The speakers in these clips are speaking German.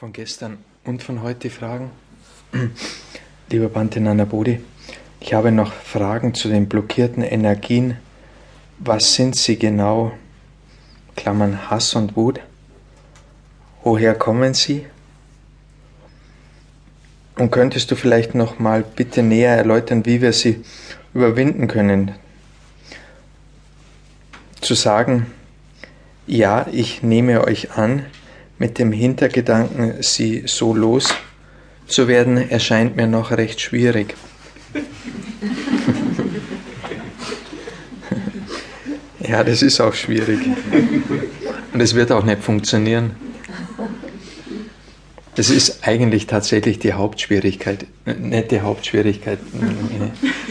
von gestern und von heute Fragen. Lieber Bante Nanabodi, ich habe noch Fragen zu den blockierten Energien. Was sind sie genau? Klammern Hass und Wut. Woher kommen sie? Und könntest du vielleicht noch mal bitte näher erläutern, wie wir sie überwinden können? Zu sagen, ja, ich nehme euch an, mit dem Hintergedanken, sie so loszuwerden, erscheint mir noch recht schwierig. ja, das ist auch schwierig. Und es wird auch nicht funktionieren. Das ist eigentlich tatsächlich die Hauptschwierigkeit, nicht die Hauptschwierigkeit,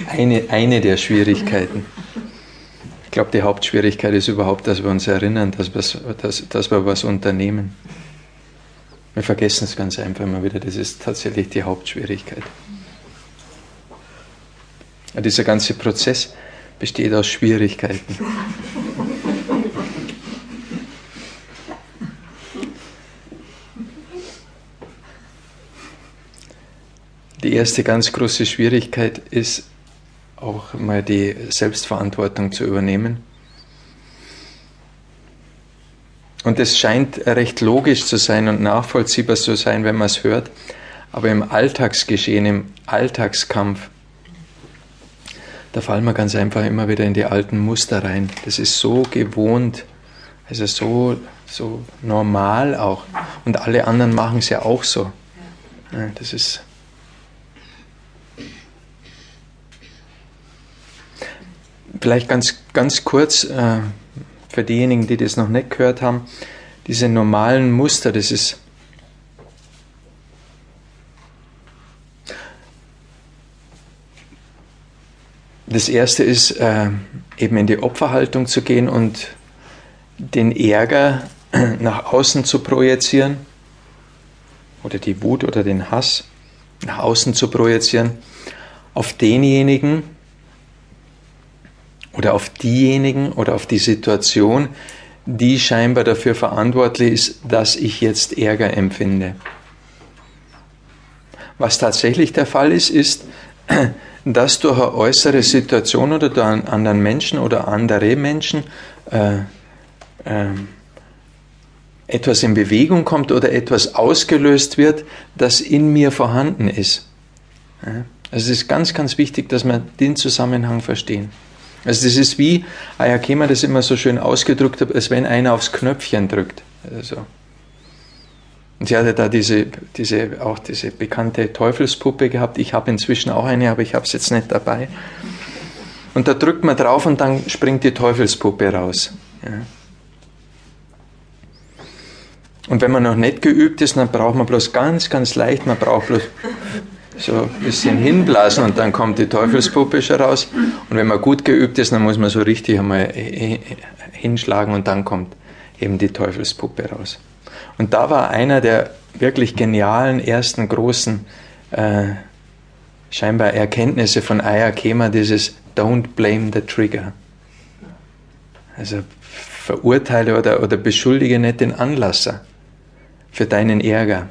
eine, eine der Schwierigkeiten. Ich glaube, die Hauptschwierigkeit ist überhaupt, dass wir uns erinnern, dass, dass, dass wir was unternehmen. Wir vergessen es ganz einfach immer wieder. Das ist tatsächlich die Hauptschwierigkeit. Ja, dieser ganze Prozess besteht aus Schwierigkeiten. Die erste ganz große Schwierigkeit ist auch mal die Selbstverantwortung zu übernehmen. Und es scheint recht logisch zu sein und nachvollziehbar zu sein, wenn man es hört. Aber im Alltagsgeschehen, im Alltagskampf, da fallen wir ganz einfach immer wieder in die alten Muster rein. Das ist so gewohnt, also so, so normal auch. Und alle anderen machen es ja auch so. Ja, das ist. Vielleicht ganz, ganz kurz, äh, für diejenigen, die das noch nicht gehört haben, diese normalen Muster, das ist Das erste ist, äh, eben in die Opferhaltung zu gehen und den Ärger nach außen zu projizieren oder die Wut oder den Hass nach außen zu projizieren auf denjenigen, oder auf diejenigen oder auf die Situation, die scheinbar dafür verantwortlich ist, dass ich jetzt Ärger empfinde. Was tatsächlich der Fall ist, ist, dass durch eine äußere Situation oder durch einen anderen Menschen oder andere Menschen äh, äh, etwas in Bewegung kommt oder etwas ausgelöst wird, das in mir vorhanden ist. Also es ist ganz, ganz wichtig, dass wir den Zusammenhang verstehen. Also das ist wie Ayakema das immer so schön ausgedrückt hat, als wenn einer aufs Knöpfchen drückt. Also. Und sie hatte da diese, diese, auch diese bekannte Teufelspuppe gehabt. Ich habe inzwischen auch eine, aber ich habe es jetzt nicht dabei. Und da drückt man drauf und dann springt die Teufelspuppe raus. Ja. Und wenn man noch nicht geübt ist, dann braucht man bloß ganz, ganz leicht, man braucht bloß so ein bisschen hinblasen und dann kommt die Teufelspuppe schon raus. Und wenn man gut geübt ist, dann muss man so richtig einmal hinschlagen und dann kommt eben die Teufelspuppe raus. Und da war einer der wirklich genialen ersten großen äh, scheinbar Erkenntnisse von Aya Kema, dieses Don't blame the trigger. Also verurteile oder, oder beschuldige nicht den Anlasser für deinen Ärger.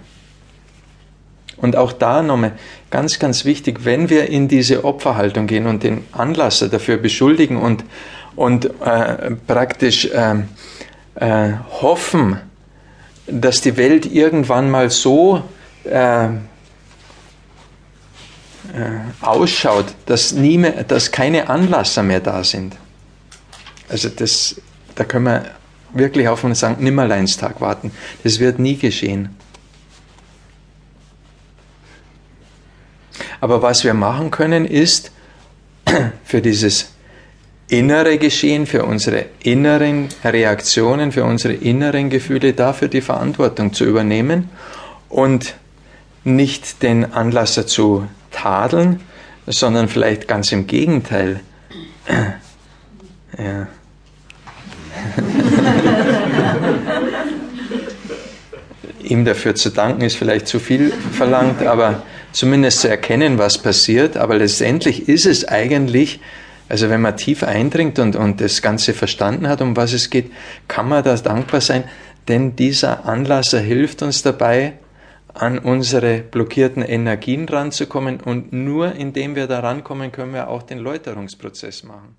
Und auch da nochmal ganz, ganz wichtig, wenn wir in diese Opferhaltung gehen und den Anlasser dafür beschuldigen und, und äh, praktisch äh, äh, hoffen, dass die Welt irgendwann mal so äh, äh, ausschaut, dass, nie mehr, dass keine Anlasser mehr da sind. Also das, da können wir wirklich auf einen St. Nimmerleinstag warten. Das wird nie geschehen. Aber was wir machen können, ist für dieses innere Geschehen, für unsere inneren Reaktionen, für unsere inneren Gefühle dafür die Verantwortung zu übernehmen und nicht den Anlasser zu tadeln, sondern vielleicht ganz im Gegenteil. Ja. Ihm dafür zu danken ist vielleicht zu viel verlangt, aber zumindest zu erkennen, was passiert. Aber letztendlich ist es eigentlich, also wenn man tief eindringt und, und das Ganze verstanden hat, um was es geht, kann man da dankbar sein, denn dieser Anlasser hilft uns dabei, an unsere blockierten Energien ranzukommen und nur indem wir da rankommen, können wir auch den Läuterungsprozess machen.